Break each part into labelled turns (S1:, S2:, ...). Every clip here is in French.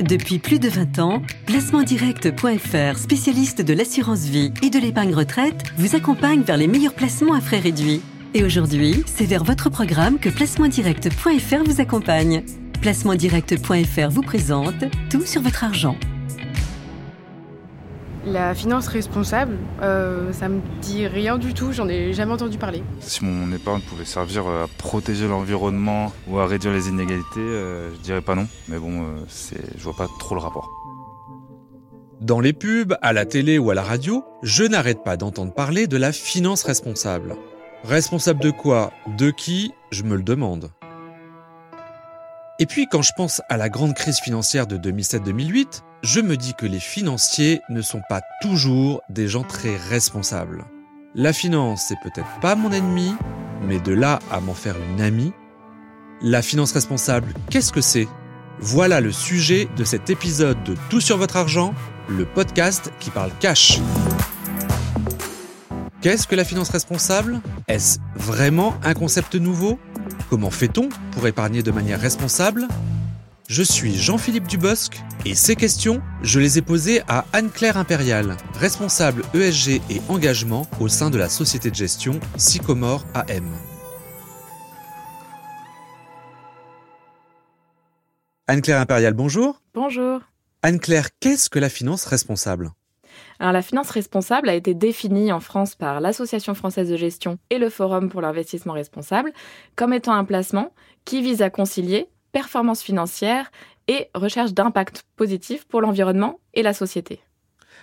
S1: Depuis plus de 20 ans, placementdirect.fr, spécialiste de l'assurance vie et de l'épargne retraite, vous accompagne vers les meilleurs placements à frais réduits. Et aujourd'hui, c'est vers votre programme que placementdirect.fr vous accompagne. Placementdirect.fr vous présente tout sur votre argent.
S2: La finance responsable, euh, ça me dit rien du tout, j'en ai jamais entendu parler.
S3: Si mon épargne pouvait servir à protéger l'environnement ou à réduire les inégalités, euh, je dirais pas non. Mais bon, euh, c'est, je vois pas trop le rapport.
S4: Dans les pubs, à la télé ou à la radio, je n'arrête pas d'entendre parler de la finance responsable. Responsable de quoi? De qui? Je me le demande. Et puis quand je pense à la grande crise financière de 2007-2008, je me dis que les financiers ne sont pas toujours des gens très responsables. La finance, c'est peut-être pas mon ennemi, mais de là à m'en faire une amie. La finance responsable, qu'est-ce que c'est? Voilà le sujet de cet épisode de Tout sur votre argent, le podcast qui parle cash. Qu'est-ce que la finance responsable? Est-ce vraiment un concept nouveau? Comment fait-on pour épargner de manière responsable? Je suis Jean-Philippe Dubosc et ces questions, je les ai posées à Anne-Claire Impérial, responsable ESG et engagement au sein de la société de gestion Sycomore AM. Anne-Claire Impérial, bonjour.
S2: Bonjour.
S4: Anne-Claire, qu'est-ce que la finance responsable?
S2: Alors, la finance responsable a été définie en France par l'Association française de gestion et le Forum pour l'investissement responsable comme étant un placement qui vise à concilier performance financière et recherche d'impact positif pour l'environnement et la société.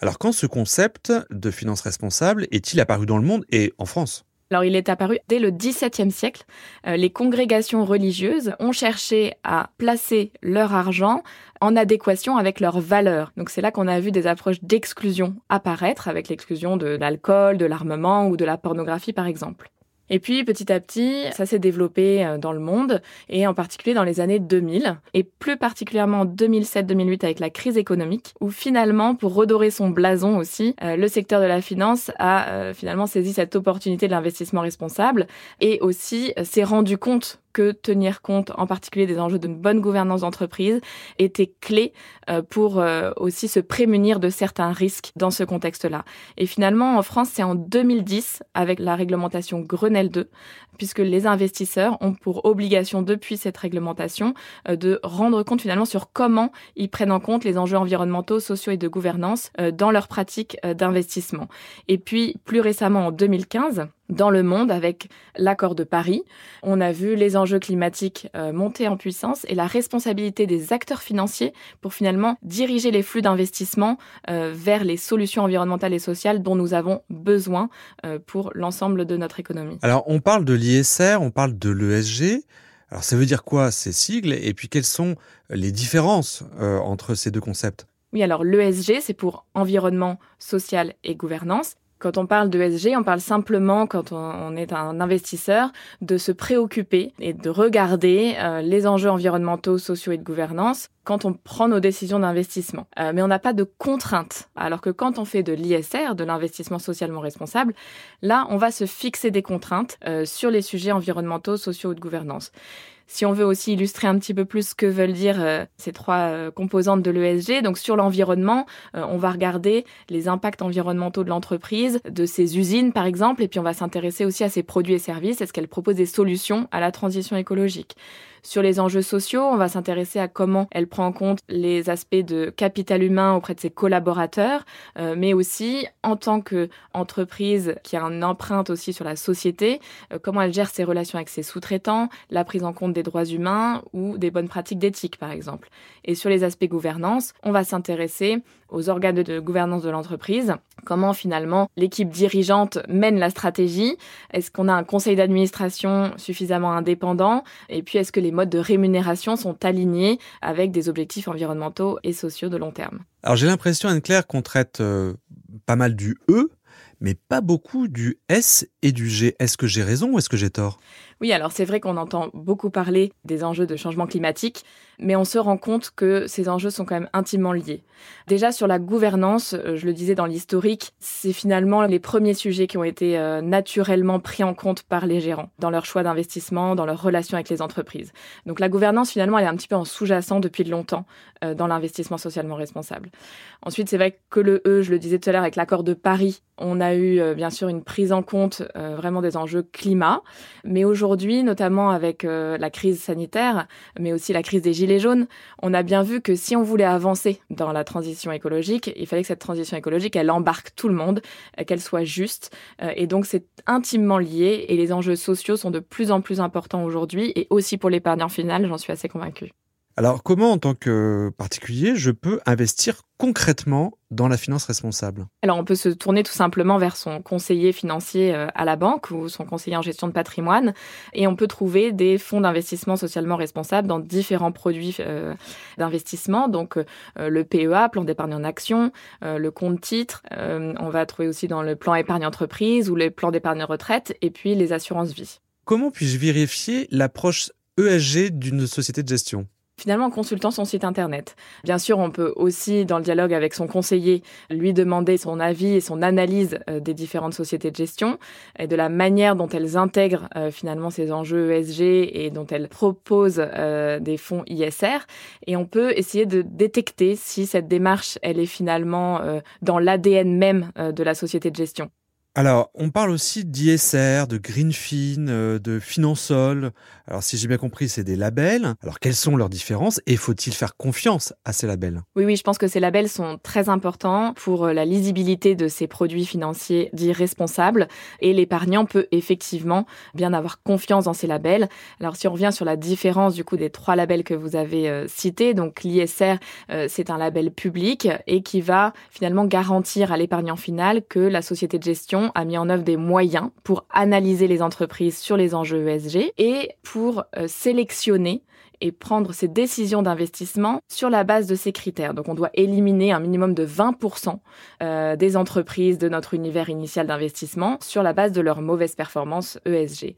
S4: Alors quand ce concept de finance responsable est-il apparu dans le monde et en France?
S2: Alors, il est apparu dès le XVIIe siècle. Euh, les congrégations religieuses ont cherché à placer leur argent en adéquation avec leurs valeurs. Donc, c'est là qu'on a vu des approches d'exclusion apparaître, avec l'exclusion de l'alcool, de l'armement ou de la pornographie, par exemple. Et puis petit à petit, ça s'est développé euh, dans le monde et en particulier dans les années 2000 et plus particulièrement en 2007-2008 avec la crise économique où finalement, pour redorer son blason aussi, euh, le secteur de la finance a euh, finalement saisi cette opportunité de l'investissement responsable et aussi s'est rendu compte que tenir compte en particulier des enjeux d'une bonne gouvernance d'entreprise était clé euh, pour euh, aussi se prémunir de certains risques dans ce contexte-là. Et finalement, en France, c'est en 2010, avec la réglementation Grenelle 2, puisque les investisseurs ont pour obligation depuis cette réglementation euh, de rendre compte finalement sur comment ils prennent en compte les enjeux environnementaux, sociaux et de gouvernance dans leur pratique d'investissement. Et puis, plus récemment, en 2015, dans le monde avec l'accord de Paris. On a vu les enjeux climatiques euh, monter en puissance et la responsabilité des acteurs financiers pour finalement diriger les flux d'investissement euh, vers les solutions environnementales et sociales dont nous avons besoin euh, pour l'ensemble de notre économie.
S4: Alors on parle de l'ISR, on parle de l'ESG. Alors ça veut dire quoi ces sigles? Et puis quelles sont les différences entre ces deux concepts?
S2: Oui, alors l'ESG, c'est pour environnement, social et gouvernance. Quand on parle de SG, on parle simplement, quand on est un investisseur, de se préoccuper et de regarder euh, les enjeux environnementaux, sociaux et de gouvernance quand on prend nos décisions d'investissement. Euh, mais on n'a pas de contraintes. Alors que quand on fait de l'ISR, de l'investissement socialement responsable, là, on va se fixer des contraintes euh, sur les sujets environnementaux, sociaux ou de gouvernance. Si on veut aussi illustrer un petit peu plus ce que veulent dire euh, ces trois euh, composantes de l'ESG, donc sur l'environnement, euh, on va regarder les impacts environnementaux de l'entreprise, de ses usines par exemple, et puis on va s'intéresser aussi à ses produits et services, est-ce qu'elle propose des solutions à la transition écologique? Sur les enjeux sociaux, on va s'intéresser à comment elle prend en compte les aspects de capital humain auprès de ses collaborateurs, euh, mais aussi en tant qu'entreprise qui a une empreinte aussi sur la société, euh, comment elle gère ses relations avec ses sous-traitants, la prise en compte des droits humains ou des bonnes pratiques d'éthique par exemple. Et sur les aspects gouvernance, on va s'intéresser aux organes de gouvernance de l'entreprise, comment finalement l'équipe dirigeante mène la stratégie, est-ce qu'on a un conseil d'administration suffisamment indépendant, et puis est-ce que les modes de rémunération sont alignés avec des objectifs environnementaux et sociaux de long terme.
S4: Alors j'ai l'impression, Anne-Claire, qu'on traite euh, pas mal du E, mais pas beaucoup du S et du G. Est-ce que j'ai raison ou est-ce que j'ai tort?
S2: Oui, alors c'est vrai qu'on entend beaucoup parler des enjeux de changement climatique, mais on se rend compte que ces enjeux sont quand même intimement liés. Déjà sur la gouvernance, euh, je le disais dans l'historique, c'est finalement les premiers sujets qui ont été euh, naturellement pris en compte par les gérants dans leur choix d'investissement, dans leur relation avec les entreprises. Donc la gouvernance finalement elle est un petit peu en sous-jacent depuis longtemps euh, dans l'investissement socialement responsable. Ensuite, c'est vrai que le E, je le disais tout à l'heure avec l'accord de Paris, on a eu bien sûr une prise en compte vraiment des enjeux climat, mais aujourd'hui, notamment avec la crise sanitaire, mais aussi la crise des gilets jaunes, on a bien vu que si on voulait avancer dans la transition écologique, il fallait que cette transition écologique, elle embarque tout le monde, euh, qu'elle soit juste. Euh, et donc, c'est intimement lié et les enjeux sociaux sont de plus en plus importants aujourd'hui et aussi pour l'épargnant final, j'en suis assez convaincue.
S4: Alors, comment, en tant que particulier, je peux investir concrètement dans la finance responsable?
S2: Alors, on peut se tourner tout simplement vers son conseiller financier euh, à la banque ou son conseiller en gestion de patrimoine et on peut trouver des fonds d'investissement socialement responsables dans différents produits euh, d'investissement. Donc, euh, le PEA, plan d'épargne en action, le compte titre, on va trouver aussi dans le plan épargne entreprise ou le plan d'épargne retraite et puis les assurances vie.
S4: Comment puis-je vérifier l'approche ESG d'une société de gestion?
S2: Finalement en consultant son site internet. Bien sûr, on peut aussi, dans le dialogue avec son conseiller, lui demander son avis et son analyse euh, des différentes sociétés de gestion et de la manière dont elles intègrent euh, finalement ces enjeux ESG et dont elles proposent euh, des fonds ISR. Et on peut essayer de détecter si cette démarche, elle est finalement dans l'ADN même de la société de gestion.
S4: Alors, on parle aussi d'ISR, de Greenfin, euh, de Finansol. Alors, si j'ai bien compris, c'est des labels. Alors, quelles sont leurs différences et faut-il faire confiance à ces labels?
S2: Oui, oui, je pense que ces labels sont très importants pour euh, la lisibilité de ces produits financiers dits responsables et l'épargnant peut effectivement bien avoir confiance dans ces labels. Alors, si on revient sur la différence du coup des trois labels que vous avez euh, cités, donc l'ISR, c'est un label public et qui va finalement garantir à l'épargnant final que la société de gestion a mis en œuvre des moyens pour analyser les entreprises sur les enjeux ESG et pour euh, sélectionner et prendre ses décisions d'investissement sur la base de ces critères. Donc on doit éliminer un minimum de 20% euh, des entreprises de notre univers initial d'investissement sur la base de leur mauvaise performance ESG.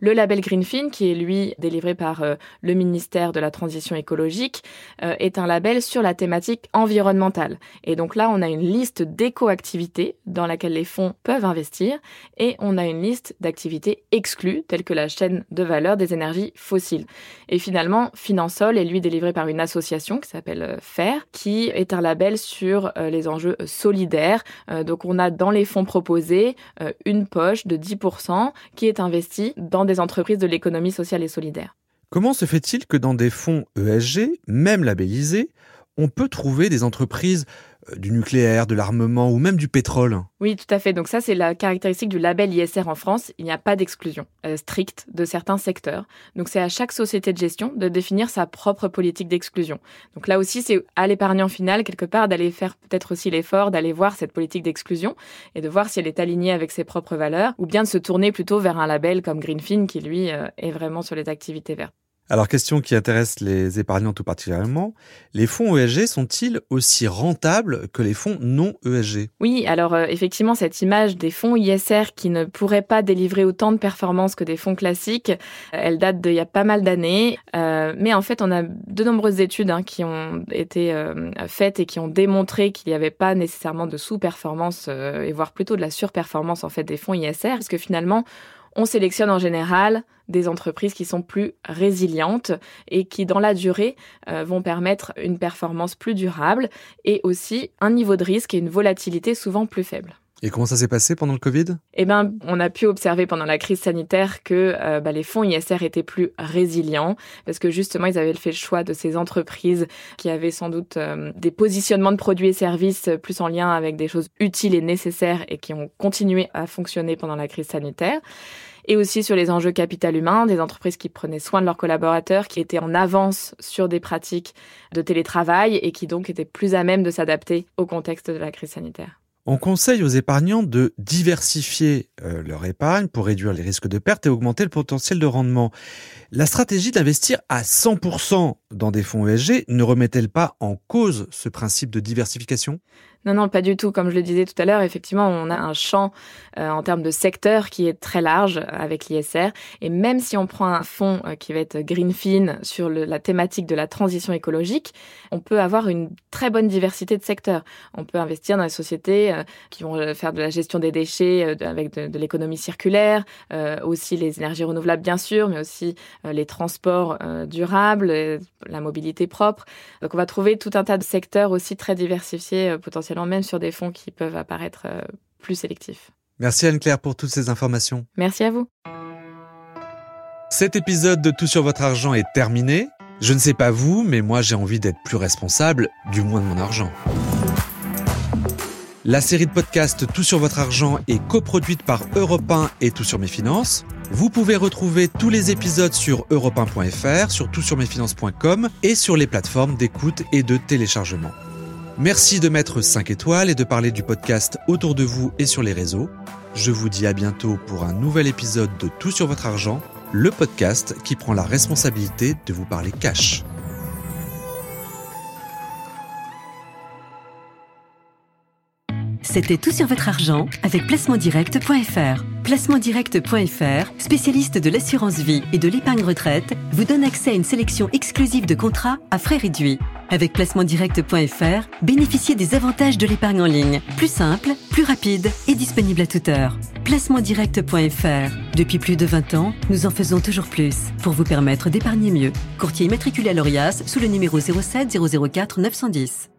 S2: Le label Greenfin, qui est lui délivré par euh, le ministère de la Transition écologique, euh, est un label sur la thématique environnementale. Et donc là, on a une liste d'éco-activités dans laquelle les fonds peuvent investir et on a une liste d'activités exclues, telles que la chaîne de valeur des énergies fossiles. Et finalement, Finansol est lui délivré par une association qui s'appelle euh, FAIR, qui est un label sur les enjeux solidaires. donc on a dans les fonds proposés une poche de 10% qui est investie dans des entreprises de l'économie sociale et solidaire.
S4: Comment se fait-il que dans des fonds ESG, même labellisés, on peut trouver des entreprises euh, du nucléaire, de l'armement ou même du pétrole.
S2: Oui, tout à fait. Donc ça, c'est la caractéristique du label ISR en France. Il n'y a pas d'exclusion euh, stricte de certains secteurs. Donc c'est à chaque société de gestion de définir sa propre politique d'exclusion. Donc là aussi, c'est à l'épargnant final, quelque part, d'aller faire peut-être aussi l'effort d'aller voir cette politique d'exclusion et de voir si elle est alignée avec ses propres valeurs ou bien de se tourner plutôt vers un label comme Greenfin qui, lui, euh, est vraiment sur les activités vertes.
S4: Alors, question qui intéresse les épargnants tout particulièrement, les fonds ESG sont-ils aussi rentables que les fonds non ESG
S2: Oui, alors euh, effectivement, cette image des fonds ISR qui ne pourraient pas délivrer autant de performances que des fonds classiques, euh, elle date d'il y a pas mal d'années. Euh, mais en fait, on a de nombreuses études hein, qui ont été faites et qui ont démontré qu'il n'y avait pas nécessairement de sous-performance et voire plutôt de la surperformance en fait des fonds ISR, parce que finalement, on sélectionne en général des entreprises qui sont plus résilientes et qui, dans la durée, euh, vont permettre une performance plus durable et aussi un niveau de risque et une volatilité souvent plus faible.
S4: Et comment ça s'est passé pendant le Covid?
S2: Eh ben, on a pu observer pendant la crise sanitaire que euh, bah, les fonds ISR étaient plus résilients parce que justement, ils avaient fait le choix de ces entreprises qui avaient sans doute euh, des positionnements de produits et services plus en lien avec des choses utiles et nécessaires et qui ont continué à fonctionner pendant la crise sanitaire et aussi sur les enjeux capital humain, des entreprises qui prenaient soin de leurs collaborateurs, qui étaient en avance sur des pratiques de télétravail et qui donc étaient plus à même de s'adapter au contexte de la crise sanitaire.
S4: On conseille aux épargnants de diversifier euh, leur épargne pour réduire les risques de perte et augmenter le potentiel de rendement. La stratégie d'investir à 100% dans des fonds ESG ne remet-elle pas en cause ce principe de diversification?
S2: Non, non, pas du tout. Comme je le disais tout à l'heure, effectivement, on a un champ euh, en termes de secteur qui est très large avec l'ISR. Et même si on prend un fonds euh, qui va être Greenfin sur la thématique de la transition écologique, on peut avoir une très bonne diversité de secteurs. On peut investir dans les sociétés euh, qui vont faire de la gestion des déchets avec de, l'économie circulaire, aussi les énergies renouvelables bien sûr, mais aussi les transports durables, la mobilité propre. Donc on va trouver tout un tas de secteurs aussi très diversifiés, potentiellement même sur des fonds qui peuvent apparaître plus sélectifs.
S4: Merci Anne-Claire pour toutes ces informations.
S2: Merci à vous.
S4: Cet épisode de Tout sur votre argent est terminé. Je ne sais pas vous, mais moi j'ai envie d'être plus responsable, du moins de mon argent. La série de podcasts Tout sur votre argent est coproduite par Europe 1 et Tout sur mes finances. Vous pouvez retrouver tous les épisodes sur europe1.fr, sur toutsurmesfinances.com et sur les plateformes d'écoute et de téléchargement. Merci de mettre 5 étoiles et de parler du podcast autour de vous et sur les réseaux. Je vous dis à bientôt pour un nouvel épisode de Tout sur votre argent, le podcast qui prend la responsabilité de vous parler cash.
S1: C'était Tout sur votre argent avec placementdirect.fr. Placementdirect.fr, spécialiste de l'assurance vie et de l'épargne retraite, vous donne accès à une sélection exclusive de contrats à frais réduits. Avec placementdirect.fr, bénéficiez des avantages de l'épargne en ligne, plus simple, plus rapide et disponible à toute heure. Placementdirect.fr. Depuis plus de 20 ans, nous en faisons toujours plus pour vous permettre d'épargner mieux. Courtier immatriculé à l'ORIAS sous le numéro 07 004 910.